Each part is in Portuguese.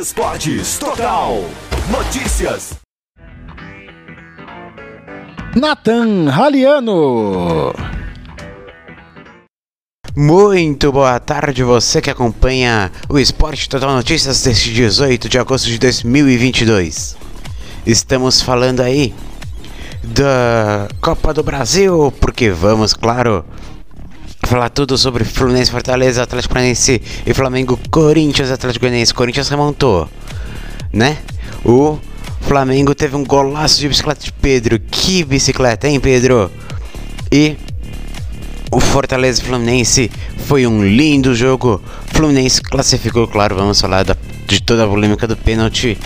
Esportes Total. Notícias. Nathan Raliano. Muito boa tarde, você que acompanha o Esporte Total Notícias deste 18 de agosto de 2022. Estamos falando aí da Copa do Brasil, porque vamos, claro, falar tudo sobre Fluminense, Fortaleza, Atlético Paranaense e Flamengo, Corinthians, Atlético Goianiense. Corinthians remontou, né? O Flamengo teve um golaço de bicicleta de Pedro. Que bicicleta, hein, Pedro? E o Fortaleza Fluminense foi um lindo jogo. Fluminense classificou, claro, vamos falar da, de toda a polêmica do pênalti,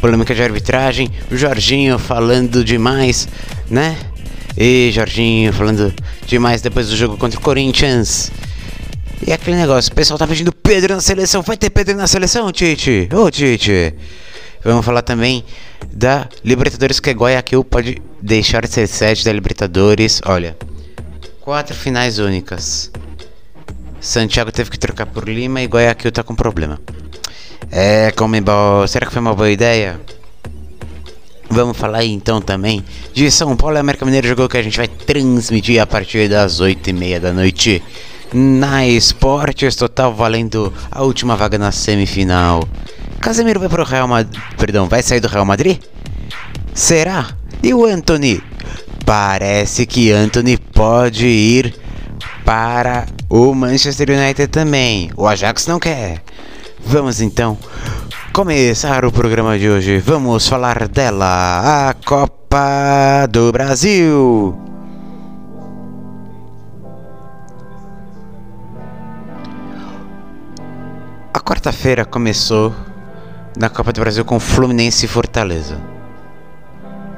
polêmica de arbitragem. O Jorginho falando demais, né? E Jorginho falando demais depois do jogo contra o Corinthians. E aquele negócio, o pessoal tá pedindo Pedro na seleção. Vai ter Pedro na seleção, Tite? Ô, Tite. Vamos falar também da Libertadores, que Guayaquil pode deixar de ser sede da Libertadores. Olha, quatro finais únicas. Santiago teve que trocar por Lima e Guayaquil tá com problema. É, Comebol, será que foi uma boa ideia? Vamos falar então também de São Paulo e América Mineiro, jogo que a gente vai transmitir a partir das 8h30 da noite na Esportes Total, valendo a última vaga na semifinal. Casemiro vai pro Real Madrid, perdão, vai sair do Real Madrid? Será? E o Anthony? Parece que Anthony pode ir para o Manchester United também. O Ajax não quer. Vamos então começar o programa de hoje. Vamos falar dela, a Copa do Brasil. A quarta-feira começou na Copa do Brasil com Fluminense e Fortaleza.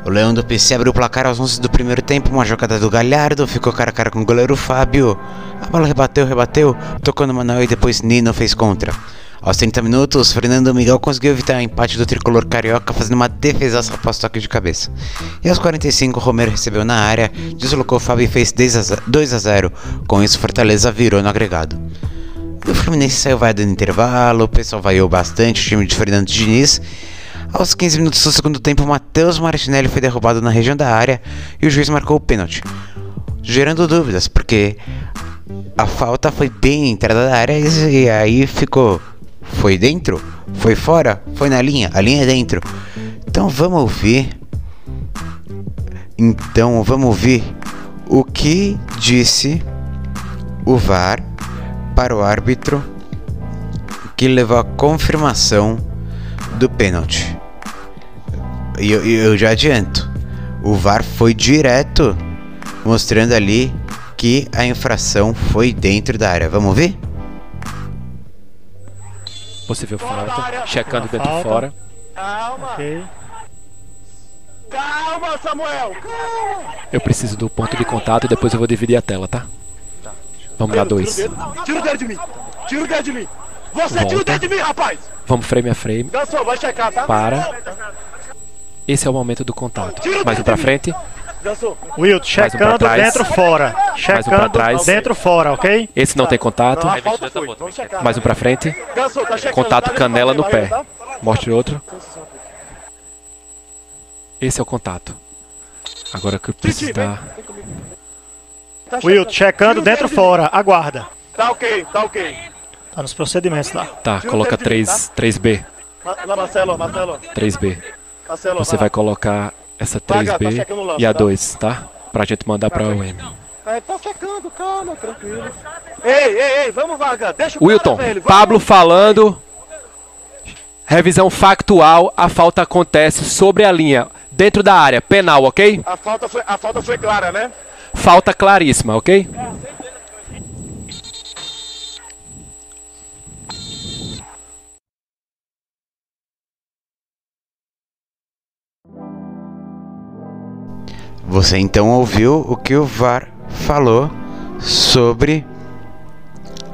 O Leão do PC abriu o placar aos 11 do primeiro tempo, uma jogada do Galhardo, ficou cara a cara com o goleiro Fábio. A bola rebateu, rebateu, tocou no Manuel e depois Nino fez contra. Aos 30 minutos, Fernando Miguel conseguiu evitar o empate do tricolor carioca fazendo uma defesa após toque de cabeça. E aos 45, Romero recebeu na área, deslocou Fábio e fez 2 a 0. Com isso, Fortaleza virou no agregado. O Fluminense saiu vai dando intervalo, o pessoal vaiou bastante o time de Fernando Diniz. Aos 15 minutos do segundo tempo, Matheus Martinelli foi derrubado na região da área e o juiz marcou o pênalti, gerando dúvidas, porque a falta foi bem entrada da área e aí ficou. Foi dentro? Foi fora? Foi na linha? A linha é dentro. Então vamos ouvir. Então vamos ouvir o que disse o VAR para o árbitro que levou a confirmação do pênalti. E eu, eu, já adianto, o VAR foi direto mostrando ali que a infração foi dentro da área. Vamos ver? Possível falta, checando dentro de fora. Calma. Ok. Calma, Samuel. Calma. Eu preciso do ponto de contato e depois eu vou dividir a tela, tá? Vamos dar dois. Tira o dedo de mim. Tira o dedo de mim. Você tira o Volta. dedo de mim, rapaz. Vamos frame a frame. Gansou, vai checar, tá? Para. Esse é o momento do contato. Mais um pra frente. Wilton, um checando trás. dentro fora. Mais um Checando trás. dentro fora, ok? Esse não tem contato. Não, checar. Mais um pra frente. Gansou, tá checando. Contato Dá canela no pra pé. tá? Mostre outro. Esse é o contato. Agora que eu preciso dar. Tá Wilton, checando. checando dentro fora. Aguarda. Tá ok, tá ok. Tá nos procedimentos lá. Tá, Tira o coloca dedo de mim, 3, 3B. Ma- Lá, Marcelo, Marcelo. 3B. Marcelo, Você vai lá. colocar essa Vai, Gato, tá 3B checando o lance, e a tá? 2, tá? Pra gente mandar pra UM. É, tá checando, calma, tranquilo. Ei, ei, ei, vamos, Vaga. Deixa o Wilton, cara, velho. Pablo falando. Revisão factual, a falta acontece sobre a linha, dentro da área, penal, ok? A falta foi, a falta foi clara, né? Falta claríssima, ok? Você então ouviu o que o VAR falou sobre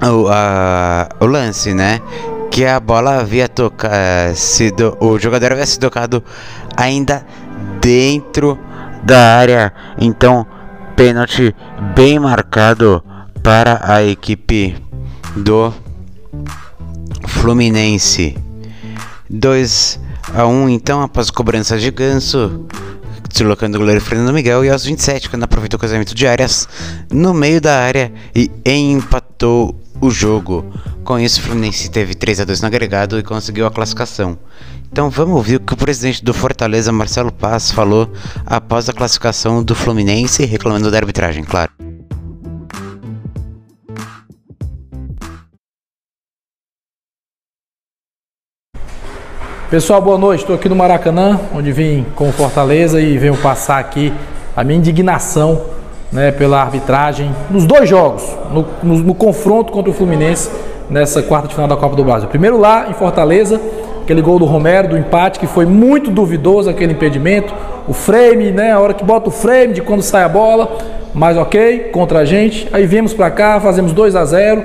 o, a- o lance, né? Que a bola havia tocado, sido, o jogador havia se tocado ainda dentro da área. Então, pênalti bem marcado para a equipe do Fluminense. 2 a 1 então após cobrança de ganso, deslocando o goleiro Fernando Miguel e aos 27 quando aproveitou o casamento de áreas no meio da área e empatou o jogo. Com isso, o Fluminense teve 3 a 2 no agregado e conseguiu a classificação. Então vamos ouvir o que o presidente do Fortaleza, Marcelo Paz, falou após a classificação do Fluminense, reclamando da arbitragem, claro. Pessoal, boa noite. Estou aqui no Maracanã, onde vim com o Fortaleza e venho passar aqui a minha indignação né, pela arbitragem nos dois jogos, no, no, no, confronto contra o Fluminense nessa quarta de final da Copa do Brasil. Primeiro lá em Fortaleza, aquele gol do Romero, do empate, que foi muito duvidoso aquele impedimento. O frame, né, a hora que bota o frame de quando sai a bola, mas ok, contra a gente. Aí viemos para cá, fazemos 2 a 0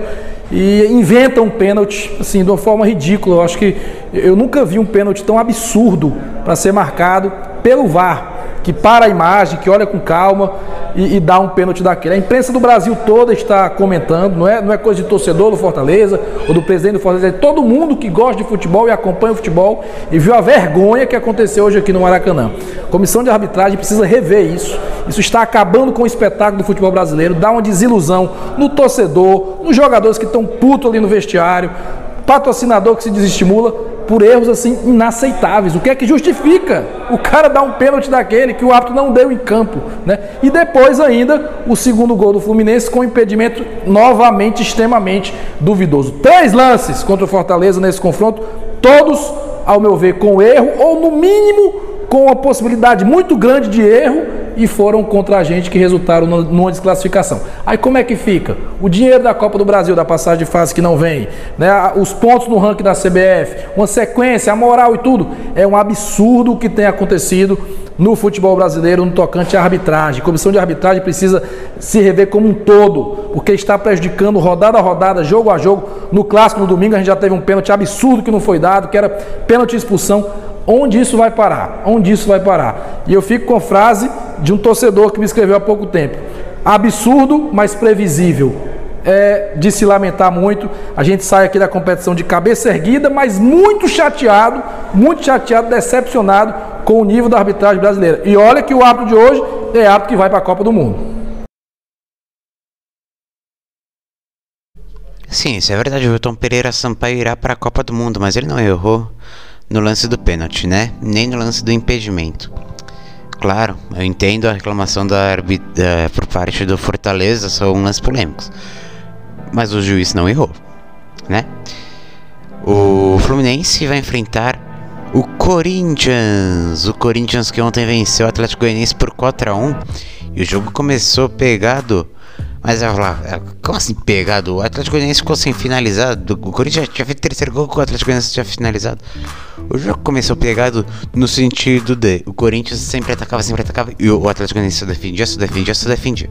e inventa um pênalti assim de uma forma ridícula. Eu acho que eu nunca vi um pênalti tão absurdo para ser marcado pelo VAR, que para a imagem, que olha com calma e, e, dá um pênalti daquele. A imprensa do Brasil toda está comentando, não é, não é coisa de torcedor do Fortaleza ou do presidente do Fortaleza, é todo mundo que gosta de futebol e acompanha o futebol e viu a vergonha que aconteceu hoje aqui no Maracanã. A comissão de arbitragem precisa rever isso. Isso está acabando com o espetáculo do futebol brasileiro, dá uma desilusão no torcedor, nos jogadores que estão putos ali no vestiário, patrocinador que se desestimula por erros assim inaceitáveis. O que é que justifica o cara dar um pênalti daquele que o árbitro não deu em campo, né? E depois ainda o segundo gol do Fluminense com impedimento novamente extremamente duvidoso. Três lances contra o Fortaleza nesse confronto, todos ao meu ver com erro ou no mínimo com uma possibilidade muito grande de erro e foram contra a gente que resultaram numa desclassificação. Aí como é que fica? O dinheiro da Copa do Brasil, da passagem de fase que não vem, né? os pontos no ranking da CBF, uma sequência, a moral e tudo. É um absurdo o que tem acontecido no futebol brasileiro no tocante à arbitragem. A comissão de arbitragem precisa se rever como um todo, porque está prejudicando rodada a rodada, jogo a jogo. No clássico no domingo a gente já teve um pênalti absurdo que não foi dado, que era pênalti expulsão. Onde isso vai parar? Onde isso vai parar? E eu fico com a frase de um torcedor que me escreveu há pouco tempo: absurdo, mas previsível. É de se lamentar muito. A gente sai aqui da competição de cabeça erguida, mas muito chateado, muito chateado, decepcionado com o nível da arbitragem brasileira. E olha que o árbitro de hoje é árbitro que vai para a Copa do Mundo. Sim, isso é verdade. O Wilton Pereira Sampaio irá para a Copa do Mundo, mas ele não errou no lance do pênalti, né? Nem no lance do impedimento. Claro, eu entendo a reclamação da, da, por parte do Fortaleza, são lances polêmicos. Mas o juiz não errou, né? O Fluminense vai enfrentar o Corinthians. O Corinthians que ontem venceu o Atlético Goianiense por 4 a 1 e o jogo começou pegado mas eu falar, é, como assim pegado? O Atlético Goianiense ficou sem finalizado. O Corinthians já tinha feito terceiro gol que o Atlético Goianiense tinha finalizado. O jogo começou pegado no sentido de o Corinthians sempre atacava, sempre atacava e o Atlético Goianiense só defendia, só defendia, só defendia.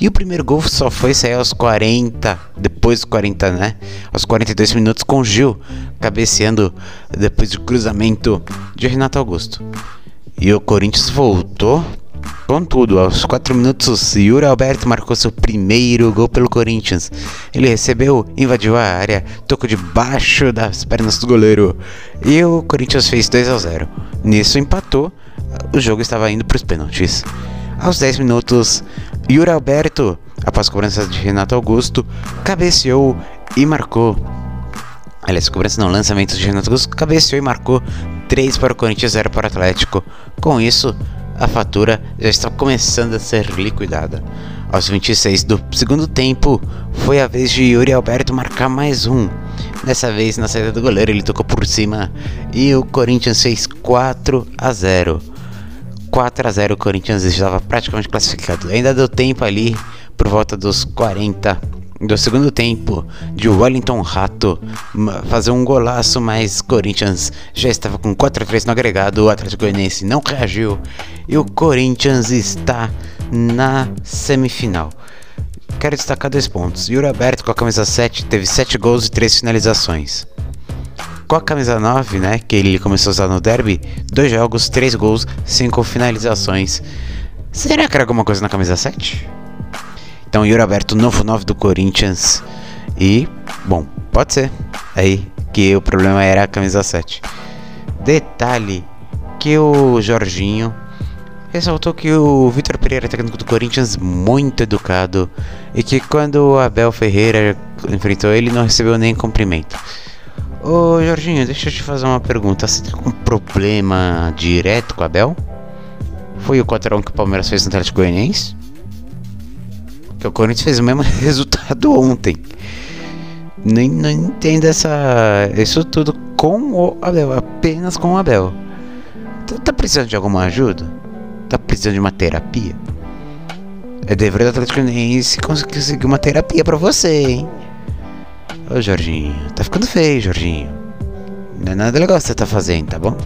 E o primeiro gol só foi sair aos 40, depois dos 40, né? Aos 42 minutos com o Gil cabeceando depois do cruzamento de Renato Augusto. E o Corinthians voltou Contudo, aos 4 minutos, Yuri Alberto marcou seu primeiro gol pelo Corinthians. Ele recebeu, invadiu a área, tocou debaixo das pernas do goleiro e o Corinthians fez 2 a 0. Nisso empatou, o jogo estava indo para os pênaltis. Aos 10 minutos, Yuri Alberto, após cobrança de Renato Augusto, cabeceou e marcou. Aliás, cobrança não, lançamento de Renato Augusto, cabeceou e marcou 3 para o Corinthians, 0 para o Atlético. Com isso, a fatura já está começando a ser liquidada. Aos 26 do segundo tempo, foi a vez de Yuri Alberto marcar mais um. Dessa vez, na saída do goleiro, ele tocou por cima e o Corinthians fez 4 a 0. 4 a 0 o Corinthians estava praticamente classificado. Ainda deu tempo ali, por volta dos 40 do segundo tempo de Wellington Rato fazer um golaço, mas Corinthians já estava com 4 a 3 no agregado, o Atlético Goianiense não reagiu e o Corinthians está na semifinal. Quero destacar dois pontos. Yuri Aberto com a camisa 7 teve 7 gols e 3 finalizações. Com a camisa 9, né, que ele começou a usar no derby, 2 jogos, 3 gols, 5 finalizações. Será que era alguma coisa na camisa 7? Então, Yuri Alberto, novo 9 do Corinthians. E, bom, pode ser. Aí que o problema era a camisa 7. Detalhe que o Jorginho ressaltou que o Vitor Pereira técnico do Corinthians muito educado e que quando o Abel Ferreira enfrentou ele não recebeu nem cumprimento. Ô Jorginho, deixa eu te fazer uma pergunta. Você tem algum problema direto com o Abel? Foi o 4x1 que o Palmeiras fez no Atlético Goianiense? Que o Corinthians fez o mesmo resultado ontem. Não, não entendo essa. Isso tudo com o Abel, apenas com o Abel. Tá, tá precisando de alguma ajuda? Tá precisando de uma terapia? É dever do Atlético Goianiense conseguir uma terapia pra você, hein? Ô Jorginho, tá ficando feio, Jorginho. Não é nada legal que você tá fazendo, tá bom?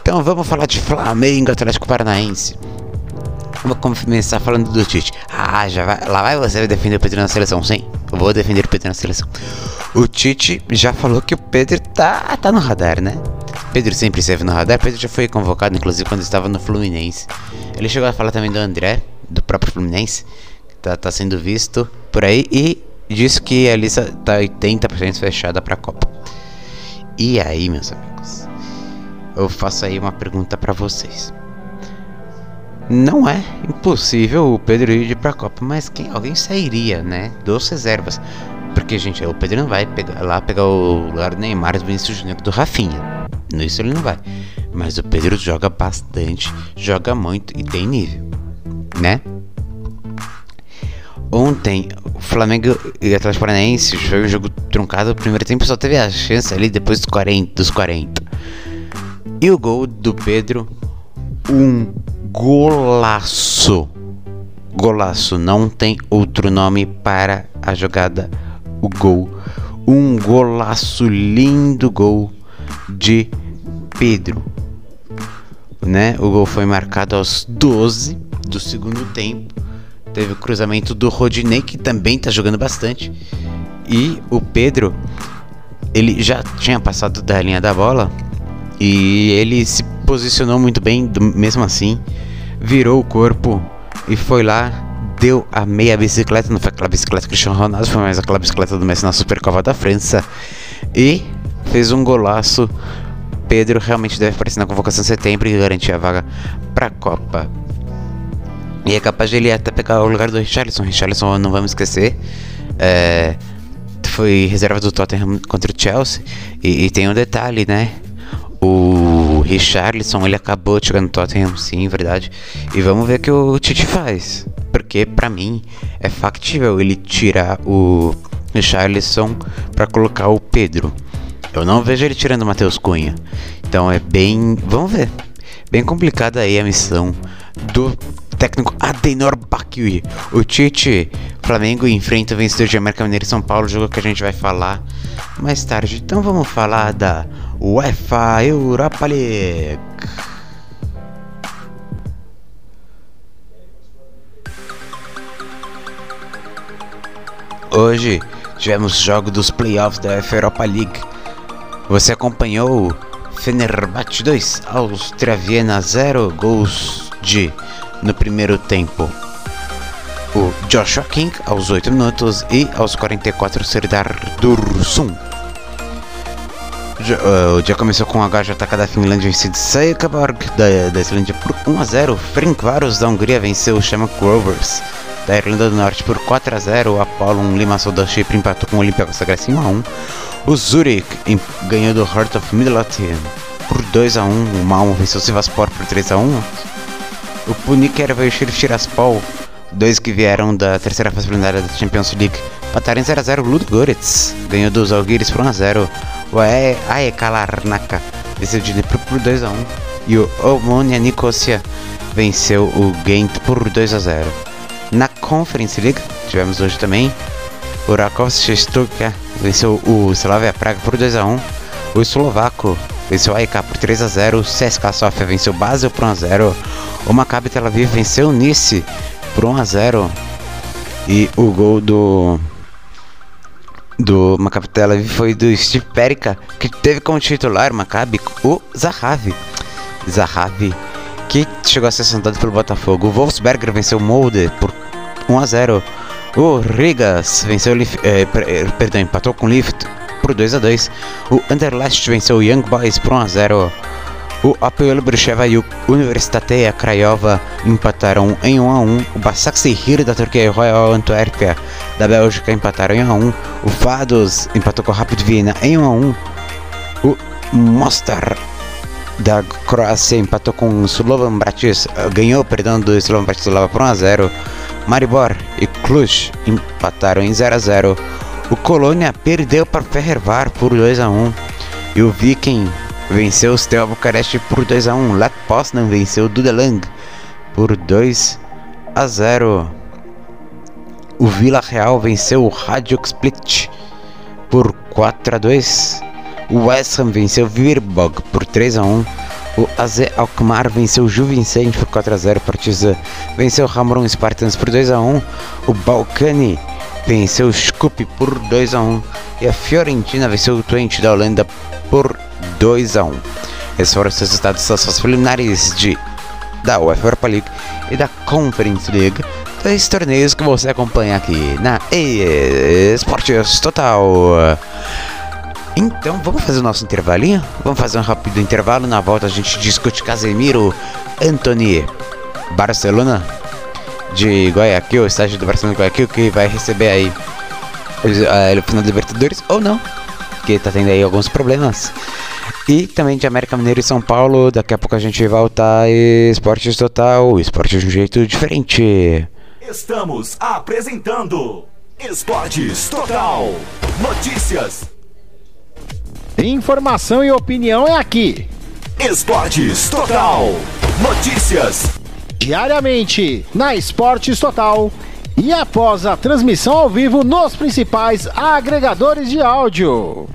Então vamos falar de Flamengo Atlético Paranaense. Vou começar falando do Tite. Ah, já vai, lá vai você defender o Pedro na seleção, sim. Eu vou defender o Pedro na seleção. O Tite já falou que o Pedro tá, tá no radar, né? Pedro sempre esteve no radar. Pedro já foi convocado, inclusive, quando estava no Fluminense. Ele chegou a falar também do André, do próprio Fluminense, que tá, tá sendo visto por aí. E disse que a lista tá 80% fechada para a Copa. E aí, meus amigos, eu faço aí uma pergunta para vocês. Não é impossível o Pedro ir para a Copa, mas quem, alguém sairia, né? Dos reservas. Porque, gente, o Pedro não vai pegar, lá pegar o lugar do Neymar e Vinícius Júnior do Rafinha. Nisso ele não vai. Mas o Pedro joga bastante, joga muito e tem nível, né? Ontem, o Flamengo e o Atlético Paranaense foi um jogo truncado. O primeiro tempo só teve a chance ali depois dos 40. Dos 40. E o gol do Pedro, um golaço. Golaço, não tem outro nome para a jogada. O gol, um golaço, lindo gol de Pedro. Né? O gol foi marcado aos 12 do segundo tempo Teve o cruzamento do Rodinei, que também tá jogando bastante. E o Pedro, ele já tinha passado da linha da bola. E ele se posicionou muito bem, mesmo assim. Virou o corpo e foi lá. Deu a meia bicicleta, não foi aquela bicicleta Cristiano Ronaldo, foi mais aquela bicicleta do Messi na Supercopa da França. E fez um golaço. Pedro realmente deve aparecer na convocação de setembro e garantir a vaga para a Copa. E é capaz de ele até pegar o lugar do Richarlison. Richarlison, não vamos esquecer, é, foi reserva do Tottenham contra o Chelsea. E, e, tem um detalhe, né? O Richarlison, ele acabou no Tottenham, sim, verdade. E vamos ver o que o Tite faz. Porque, para mim, é factível ele tirar o Richarlison para colocar o Pedro. Eu não vejo ele tirando o Matheus Cunha. Então é bem. Vamos ver. Bem complicada aí a missão do técnico Adenor Bakui. O Tite, Flamengo enfrenta o vencedor de América Mineira e São Paulo, jogo que a gente vai falar mais tarde. Então vamos falar da UEFA Europa League. Hoje tivemos jogo dos playoffs da UEFA Europa League. Você acompanhou Fenerbahçe 2, Áustria Viena 0, gols de no primeiro tempo. O Joshua King aos 8 minutos e aos 44 Serdar Dursun. Uh, o dia começou com gaja atacada da Finlândia vencido Seikaborg da, da Islândia por 1 a 0. Varos da Hungria venceu o Shamrock Rovers da Irlanda do Norte por 4 a 0. O Apollon Limassol da Chipre empatou com o Olympiacos da Grécia 1 a 1. O Zurich ganhou do Heart of Midlothian por 2 a 1. O Malmo venceu o Sivaspor por 3 a 1. O Punik era o Tiraspol, dois que vieram da terceira fase preliminar da Champions League. Pataram em 0x0 Ludo Goretz, ganhou dos Alguires por 1x0. O Aeka Larnaca venceu o Dnipro por 2x1. E o Omonia Nicosia venceu o Ghent por 2x0. Na Conference League, tivemos hoje também, o Rakovski Stuka venceu o Slavia Praga por 2x1. O eslovaco venceu a AEK por 3 a 0, o CSKA Sofia venceu o Basel por 1 a 0, o Maccabi Tel Aviv venceu o Nice por 1 a 0 e o gol do do Maccabi Tel Aviv foi do Steve Perica, que teve como titular Maccabi o Zahavi. Zahavi que chegou a ser sentado pelo Botafogo. O Wolfsberger venceu o Molde por 1 a 0. O Rigas venceu, eh, perdão, empatou com o Lift por 2 a 2 O Anderlecht venceu o Young Boys por 1 a 0 o APL Bruxeva e o Universitatea Craiova empataram em 1 a 1 O Başakşehir da Turquia e o Royal Antuérpia da Bélgica empataram em 1 a 1 O Vados empatou com o Rapid Viena em 1 a 1 O Mostar da Croácia empatou com o Slovan Bratis, ganhou, perdão, do Slovan Bratislava por 1 a 0. Maribor e Cluj empataram em 0 a 0. O Colônia perdeu para Ferrevar por 2 a 1 e o Viking venceu o Steaua Bucareste por 2 a 1. Lat Poznan venceu o Dudelang por 2 a 0. O Vila Real venceu o Hajduk Split por 4 a 2. O West Ham venceu o Virbog por 3 a 1. O AZ Alkmaar venceu o Ju Vicente por 4 a 0. Partizan venceu o Hamron Spartans por 2 a 1. O Balcani venceu o Scoop por 2 a 1. E a Fiorentina venceu o Twente da Holanda por 2 a 1. Esses foram os resultados das fases preliminares de, da UEFA Europa League e da Conference League. Dois torneios que você acompanha aqui na Esportes Total. Então vamos fazer o nosso intervalinho? Vamos fazer um rápido intervalo. Na volta a gente discute Casemiro, Anthony, Barcelona de Guayaquil, estágio do Barcelona de Guayaquil, que vai receber aí o final da Libertadores ou não, porque tá tendo aí alguns problemas. E também de América Mineiro e São Paulo. Daqui a pouco a gente volta e Esportes Total, esporte de um jeito diferente. Estamos apresentando Esportes Total. Notícias. Informação e opinião é aqui. Esportes Total. Notícias. Diariamente na Esportes Total e após a transmissão ao vivo nos principais agregadores de áudio.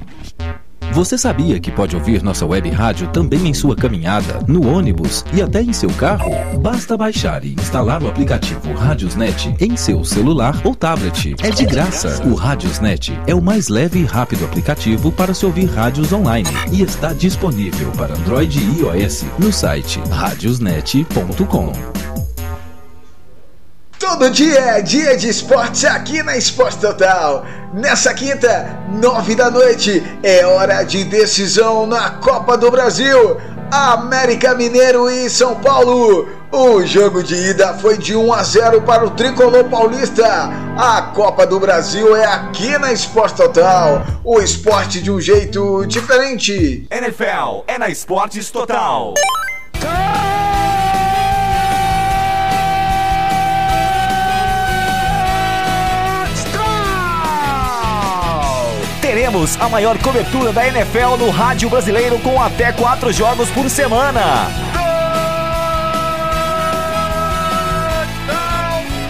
Você sabia que pode ouvir nossa web rádio também em sua caminhada, no ônibus e até em seu carro? Basta baixar e instalar o aplicativo Radiosnet em seu celular ou tablet. É de graça. O Radiosnet é o mais leve e rápido aplicativo para se ouvir rádios online e está disponível para Android e iOS no site radiosnet.com. Todo dia é dia de esportes aqui na Esporte Total. Nessa quinta, nove da noite, é hora de decisão na Copa do Brasil. América Mineiro e São Paulo. O jogo de ida foi de 1 a 0 para o tricolor paulista. A Copa do Brasil é aqui na Esporte Total. O esporte de um jeito diferente. NFL é na Esportes Total. Teremos a maior cobertura da NFL no rádio brasileiro com até quatro jogos por semana.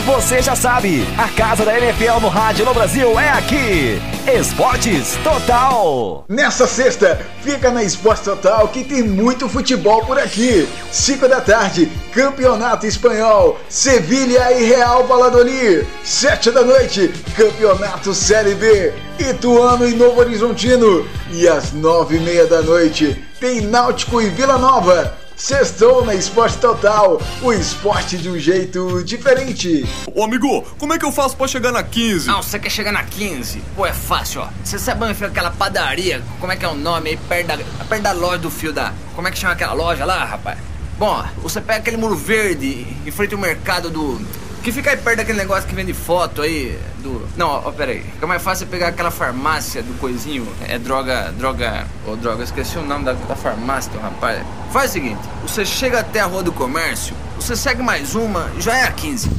Você já sabe, a casa da NFL no rádio no Brasil é aqui. Esportes Total. Nessa sexta, fica na Esporte Total que tem muito futebol por aqui. 5 da tarde, Campeonato Espanhol, Sevilha e Real Valladolid. 7 da noite, Campeonato Série B, Ituano e Novo Horizontino. E às nove e meia da noite, tem Náutico e Vila Nova. Sextou na Esporte Total, o esporte de um jeito diferente. Ô amigo, como é que eu faço pra chegar na 15? Não, você quer chegar na 15? Pô, é fácil, ó. Você sabe onde fica aquela padaria? Como é que é o nome aí? Perto da, perto da loja do fio da. Como é que chama aquela loja lá, rapaz? Bom, você pega aquele muro verde em frente ao mercado do. Que fica aí perto daquele negócio que vende foto aí do. Não, ó, aí. Fica mais fácil pegar aquela farmácia do coisinho. É droga. Droga. Ô, droga, esqueci o nome da, da farmácia, do rapaz. Faz o seguinte: você chega até a Rua do Comércio, você segue mais uma, já é a 15.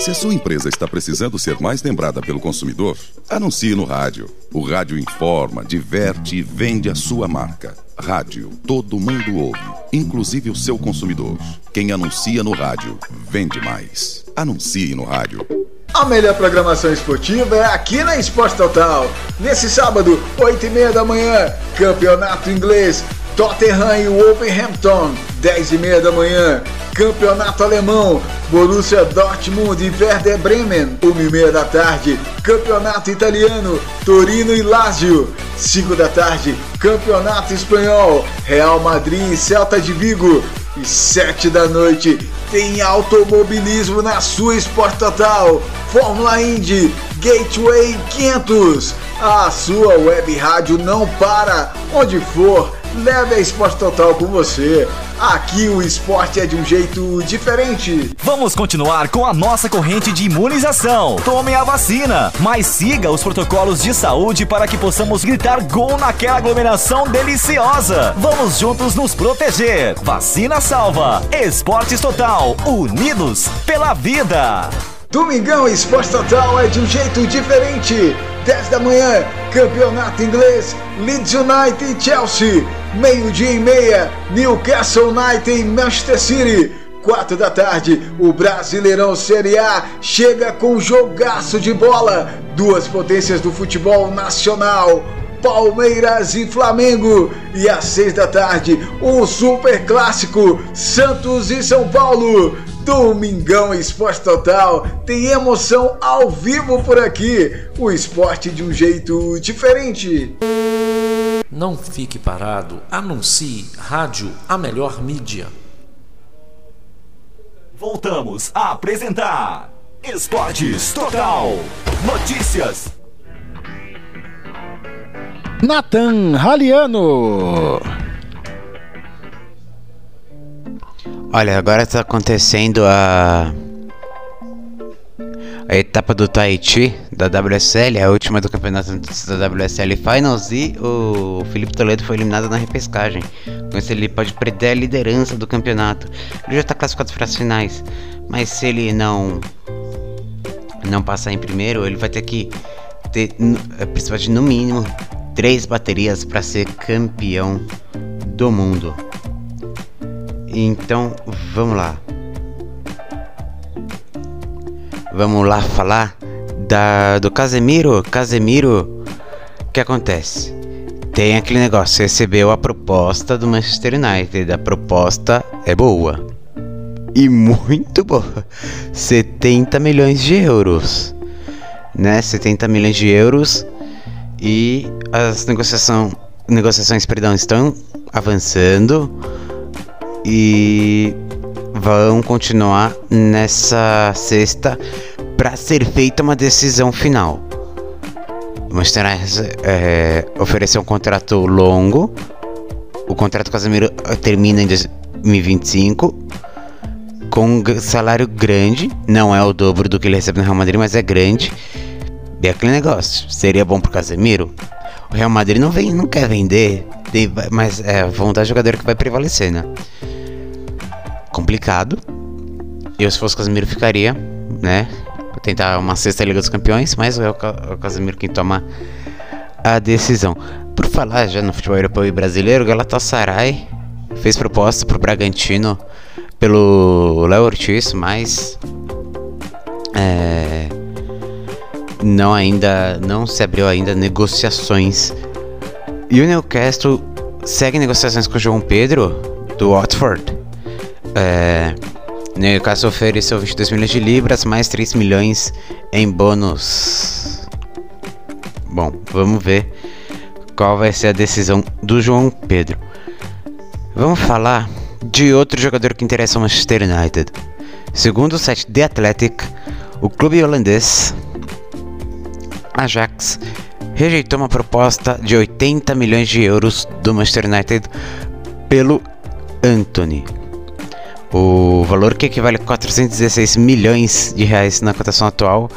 Se a sua empresa está precisando ser mais lembrada pelo consumidor, anuncie no rádio. O rádio informa, diverte e vende a sua marca. Rádio, todo mundo ouve, inclusive o seu consumidor. Quem anuncia no rádio, vende mais. Anuncie no rádio. A melhor programação esportiva é aqui na Esporte Total. Nesse sábado, 8 e meia da manhã, Campeonato Inglês, Tottenham e Wolverhampton, 10 e meia da manhã. Campeonato Alemão, Borussia Dortmund e Werder Bremen, 1 e meia da tarde. Campeonato Italiano, Torino e Lazio, 5 da tarde. Campeonato Espanhol, Real Madrid e Celta de Vigo. E 7 da noite tem automobilismo na sua Esporte Total. Fórmula Indy, Gateway 500. A sua web rádio não para. Onde for, leve a Esporte Total com você. Aqui o esporte é de um jeito diferente. Vamos continuar com a nossa corrente de imunização. Tome a vacina, mas siga os protocolos de saúde para que possamos gritar gol naquela aglomeração deliciosa. Vamos juntos nos proteger. Vacina salva. Esportes Total, unidos pela vida. Domingão Esporte Total é de um jeito diferente. 10 da manhã, Campeonato Inglês, Leeds United e Chelsea. Meio-dia e meia, Newcastle United e Manchester City. 4 da tarde, o Brasileirão Série A chega com jogaço de bola. Duas potências do futebol nacional. Palmeiras e Flamengo. E às seis da tarde, o Super Clássico Santos e São Paulo. Domingão Esporte Total tem emoção ao vivo por aqui. O esporte de um jeito diferente. Não fique parado, anuncie Rádio a melhor mídia. Voltamos a apresentar Esportes Total. Notícias. Nathan Raliano. Olha, agora está acontecendo a a etapa do Tahiti da WSL, a última do campeonato da WSL Finals e o Felipe Toledo foi eliminado na repescagem. Com isso ele pode perder a liderança do campeonato. Ele já está classificado para as finais, mas se ele não não passar em primeiro, ele vai ter que ter precisa de no mínimo três baterias para ser campeão do mundo. Então, vamos lá. Vamos lá falar da do Casemiro. Casemiro, o que acontece? Tem aquele negócio, recebeu a proposta do Manchester United. A proposta é boa. E muito boa. 70 milhões de euros. Né? 70 milhões de euros. E as negociação, negociações perdão, estão avançando e vão continuar nessa sexta para ser feita uma decisão final. O Manchester United é, ofereceu um contrato longo. O contrato Casemiro termina em 2025 com um salário grande. Não é o dobro do que ele recebe no Real Madrid, mas é grande. E é aquele negócio. Seria bom pro Casemiro? O Real Madrid não vem, não quer vender, mas é a vontade do jogador que vai prevalecer, né? Complicado. Eu, se fosse o Casemiro, ficaria, né? Pra tentar uma sexta Liga dos Campeões, mas é o, o Casemiro quem toma a decisão. Por falar já no futebol europeu e brasileiro, Galatasaray fez proposta pro Bragantino pelo Léo Ortiz, mas é, não ainda não se abriu ainda negociações. E o Newcastle segue negociações com o João Pedro do Watford é, Newcastle ofereceu 22 milhões de libras, mais 3 milhões em bônus. Bom, vamos ver qual vai ser a decisão do João Pedro. Vamos falar de outro jogador que interessa ao Manchester United. Segundo o site The Athletic, o clube holandês Ajax rejeitou uma proposta de 80 milhões de euros do Manchester United pelo Anthony. O valor que equivale a 416 milhões de reais na cotação atual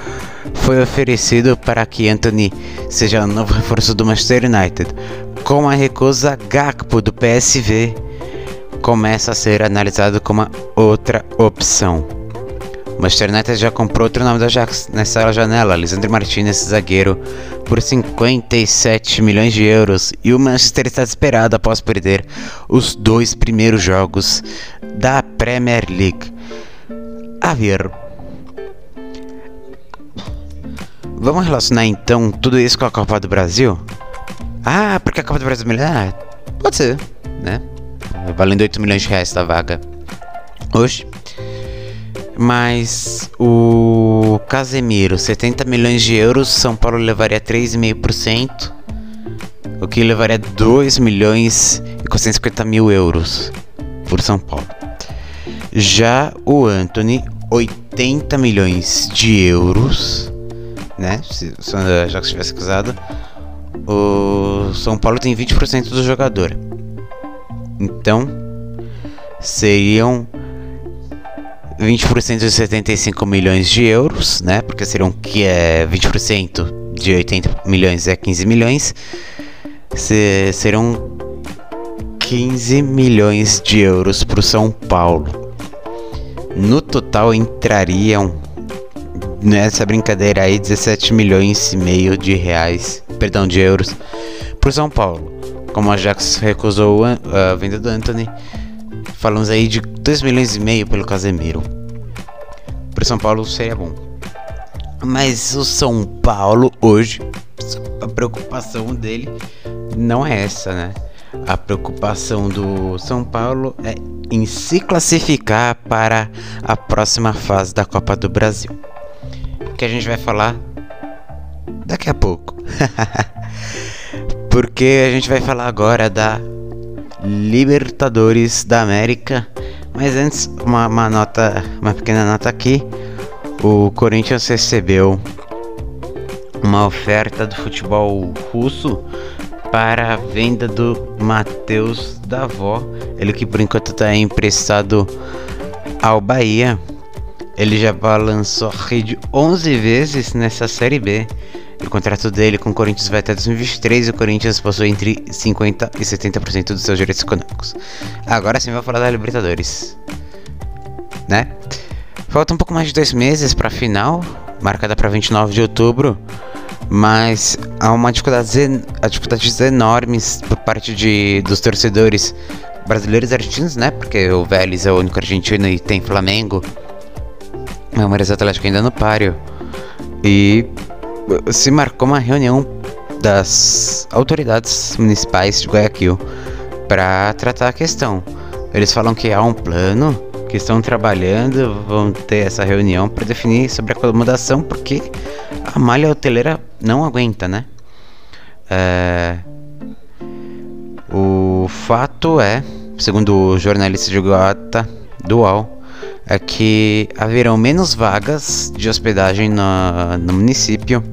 foi oferecido para que Anthony seja o novo reforço do Manchester United. Com a recusa, Gakpo do PSV começa a ser analisado como outra opção. O Manchester United já comprou outro nome do Ajax nessa janela, Lisandro Martinez, zagueiro, por 57 milhões de euros. E o Manchester está desesperado após perder os dois primeiros jogos da Premier League. A ver. Vamos relacionar então tudo isso com a Copa do Brasil? Ah, porque a Copa do Brasil é melhor? Ah, pode ser, né? Valendo 8 milhões de reais da vaga. Hoje. Mas o Casemiro, 70 milhões de euros, São Paulo levaria 3,5%, o que levaria 2 milhões e 450 mil euros por São Paulo. Já o Anthony, 80 milhões de euros, né? Se o Ajax tivesse casado, o São Paulo tem 20% do jogador. Então, seriam 20% de 75 milhões de euros, né? Porque seriam que é 20% de 80 milhões é 15 milhões. Se, serão 15 milhões de euros para o São Paulo. No total entrariam nessa brincadeira aí 17 milhões e meio de reais, perdão, de euros para o São Paulo. Como a Ajax recusou a venda do Anthony, Falamos aí de 2 milhões e meio pelo Casemiro. Para São Paulo seria bom. Mas o São Paulo hoje, a preocupação dele não é essa, né? A preocupação do São Paulo é em se classificar para a próxima fase da Copa do Brasil. Que a gente vai falar daqui a pouco. Porque a gente vai falar agora da Libertadores da América. Mas antes, uma, uma nota, uma pequena nota aqui. O Corinthians recebeu uma oferta do futebol russo para a venda do Matheus Davó. Ele que por enquanto está emprestado ao Bahia. Ele já balançou a rede 11 vezes nessa Série B. O contrato dele com o Corinthians vai até 2023 e o Corinthians possui entre 50% e 70% dos seus direitos econômicos. Agora sim, vou falar da Libertadores. Né? Falta um pouco mais de dois meses para a final, marcada para 29 de outubro. Mas há uma dificuldade, há dificuldades enormes por parte de, dos torcedores brasileiros e argentinos, né? Porque o Vélez é o único argentino e tem Flamengo. Palmeiras Atlético ainda no páreo. E se marcou uma reunião das autoridades municipais de Guayaquil para tratar a questão. Eles falam que há um plano, que estão trabalhando, vão ter essa reunião para definir sobre a acomodação, porque a malha hoteleira não aguenta, né? É... O fato é, segundo o jornalista de Guata, Dual, é que haverão menos vagas de hospedagem no, no município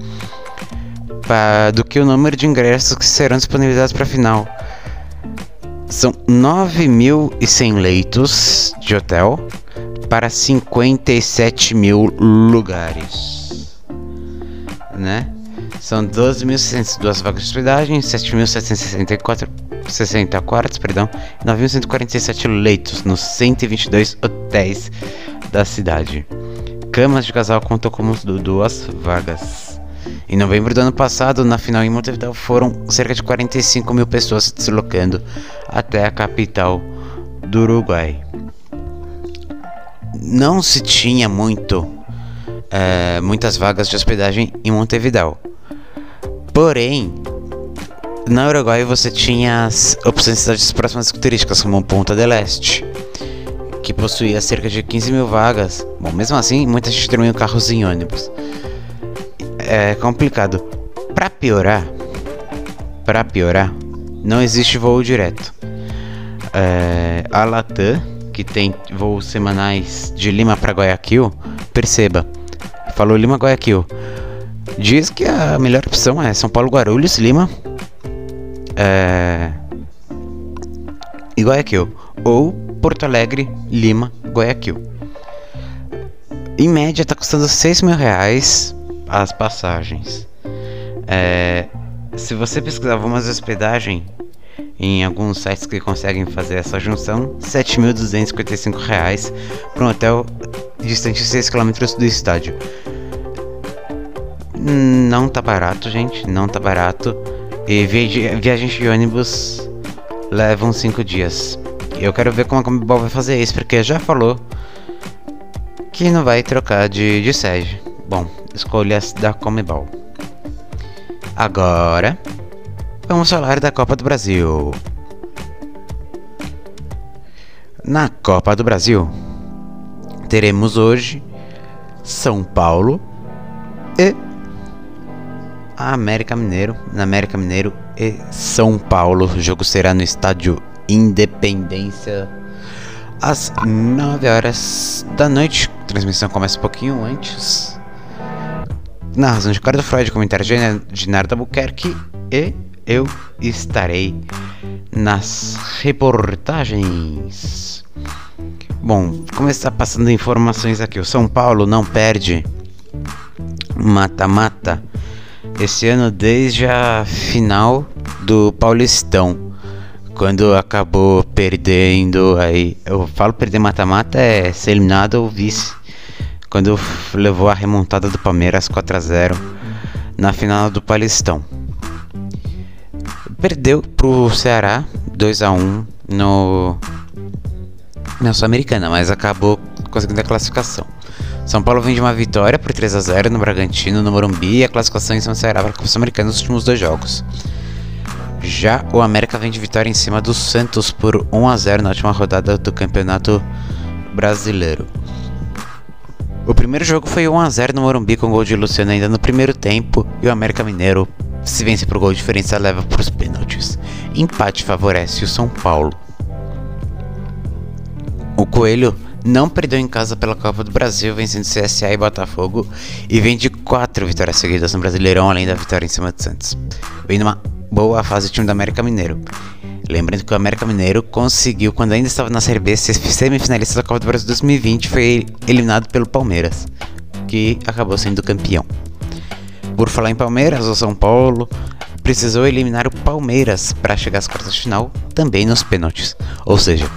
pra, do que o número de ingressos que serão disponibilizados para a final. São 9.100 leitos de hotel para 57 mil lugares, né? São 12.602 vagas de hospedagem, 7.764 60 quartos, perdão, 9.147 leitos nos 122 hotéis da cidade. Camas de casal contam como duas vagas. Em novembro do ano passado, na final em Montevideo, foram cerca de 45 mil pessoas se deslocando até a capital do Uruguai. Não se tinha muito, é, muitas vagas de hospedagem em Montevideo. Porém, na Uruguai você tinha as opções de cidades próximas turísticas, como Ponta del Este, que possuía cerca de 15 mil vagas. Bom, mesmo assim, muita gente terminou carros em ônibus. É complicado. Para piorar, para piorar, não existe voo direto. É, a Latam, que tem voos semanais de Lima para Guayaquil, perceba, falou Lima Guayaquil. Diz que a melhor opção é São Paulo Guarulhos, Lima, é... e Guayaquil, ou Porto Alegre, Lima, Guayaquil. Em média está custando 6 mil reais as passagens. É... Se você pesquisar algumas hospedagem em alguns sites que conseguem fazer essa junção, R$ 7.255 para um hotel distante de 6 km do estádio. Não tá barato, gente, não tá barato. E viagens de ônibus levam 5 dias. Eu quero ver como a Comebol vai fazer isso, porque já falou que não vai trocar de, de sede. Bom, escolhas da Comebol. Agora, vamos falar da Copa do Brasil. Na Copa do Brasil, teremos hoje São Paulo e América Mineiro, na América Mineiro e São Paulo. O jogo será no estádio Independência às 9 horas da noite. A transmissão começa um pouquinho antes. narração de Ricardo Freud, comentário de Nardo Albuquerque e eu estarei nas reportagens. Bom, começar passando informações aqui. O São Paulo não perde mata-mata esse ano desde a final do Paulistão. Quando acabou perdendo aí. Eu falo perder mata-mata é ser eliminado ou vice. Quando levou a remontada do Palmeiras 4 a 0 na final do Paulistão. Perdeu pro Ceará 2 a 1 no na Sul-Americana, mas acabou conseguindo a classificação. São Paulo vem de uma vitória por 3 a 0 no Bragantino, no Morumbi e a classificação em São Ceará para a Copa Sul-Americana nos últimos dois jogos. Já o América vem de vitória em cima do Santos por 1 a 0 na última rodada do Campeonato Brasileiro. O primeiro jogo foi 1 a 0 no Morumbi com gol de Luciano ainda no primeiro tempo e o América Mineiro se vence por gol de diferença leva para os pênaltis. Empate favorece o São Paulo. O Coelho não perdeu em casa pela Copa do Brasil, vencendo CSA e Botafogo, e vem de quatro vitórias seguidas no Brasileirão, além da vitória em cima de Santos. Vem numa boa fase do time do América Mineiro. Lembrando que o América Mineiro conseguiu, quando ainda estava na Série B, ser semifinalista da Copa do Brasil 2020 foi eliminado pelo Palmeiras, que acabou sendo campeão. Por falar em Palmeiras, o São Paulo precisou eliminar o Palmeiras para chegar às quartas de final, também nos pênaltis. Ou seja,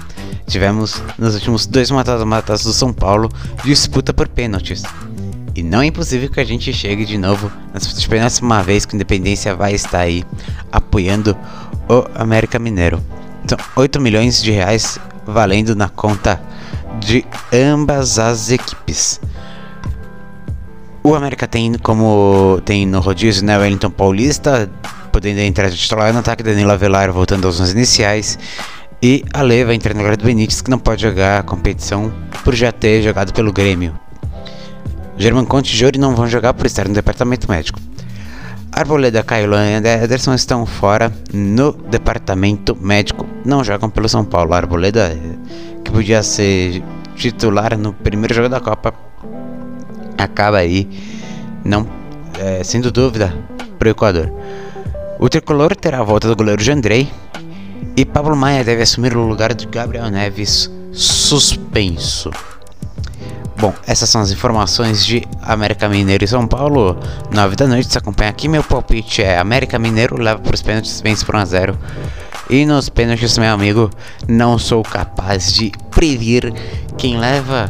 tivemos nos últimos dois mata-matas do São Paulo disputa por pênaltis. E não é impossível que a gente chegue de novo nas de pênaltis uma vez que o Independência vai estar aí apoiando o América Mineiro. São 8 milhões de reais valendo na conta de ambas as equipes. O América tem como tem no rodízio né, Wellington Paulista, podendo entrar de titular no ataque, Danilo Avelar voltando aos anos iniciais. E a Leva entra no lugar do Benítez, que não pode jogar a competição por já ter jogado pelo Grêmio. German Conte e Jori não vão jogar por estar no departamento médico. Arboleda, Caio e Ederson estão fora no departamento médico, não jogam pelo São Paulo. Arboleda, que podia ser titular no primeiro jogo da Copa, acaba aí não é, sendo dúvida para o Equador. O tricolor terá a volta do goleiro Jandrei e Pablo Maia deve assumir o lugar de Gabriel Neves suspenso. Bom, essas são as informações de América Mineiro e São Paulo. 9 da noite, você acompanha aqui. Meu palpite é América Mineiro leva para os pênaltis, vence por 1 a 0 E nos pênaltis, meu amigo, não sou capaz de prever quem leva.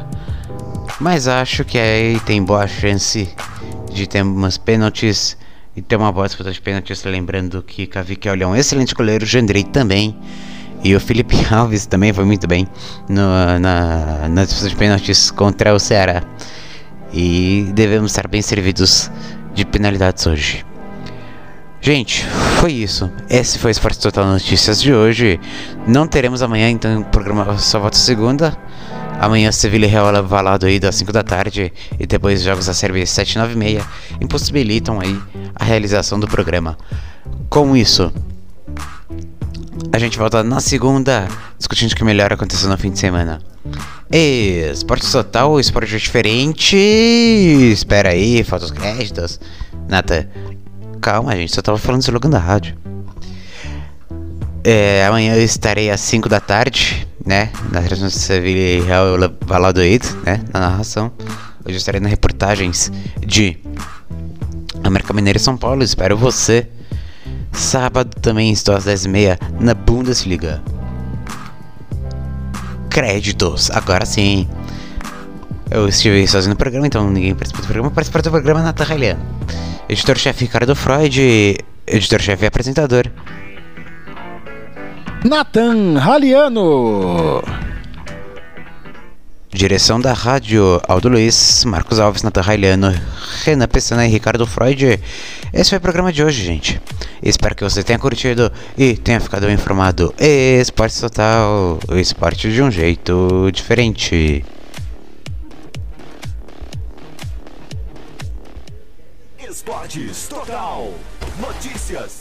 Mas acho que aí tem boa chance de ter umas pênaltis e ter uma boa disputa de pênaltis. Lembrando que Kavik é um excelente goleiro, Jandrei também. E o Felipe Alves também foi muito bem no, na, na disputa de pênaltis contra o Ceará. E devemos estar bem servidos de penalidades hoje. Gente, foi isso. Esse foi o Esporte Total Notícias de hoje. Não teremos amanhã, então o programa só volta segunda. Amanhã Sevilha e Real Valado aí das 5 da tarde e depois jogos da Série B 7 9 e meia impossibilitam aí a realização do programa. Com isso, a gente volta na segunda discutindo o que melhor aconteceu no fim de semana. Esporte total, esporte diferente. Espera aí, falta os créditos. Nada. Calma, gente, só tava falando o slogan da rádio. É, amanhã eu estarei às 5 da tarde, né? Na transmissão de Sevilha e Real Valladolid, né? Na narração. Hoje eu estarei nas reportagens de América Mineira e São Paulo. Espero você. Sábado também estou às 10h30 na Bundesliga. Créditos, agora sim. Eu estive sozinho no programa, então ninguém participou do programa. Participar do programa na Terra Editor-chefe Ricardo Freud, editor-chefe e apresentador Nathan Raliano. Direção da rádio Aldo Luiz, Marcos Alves, Nathan Raliano, Renan Pessana e Ricardo Freud. Esse foi o programa de hoje, gente. Espero que você tenha curtido e tenha ficado informado. Esporte total, o esporte de um jeito diferente. Esportes Total. Notícias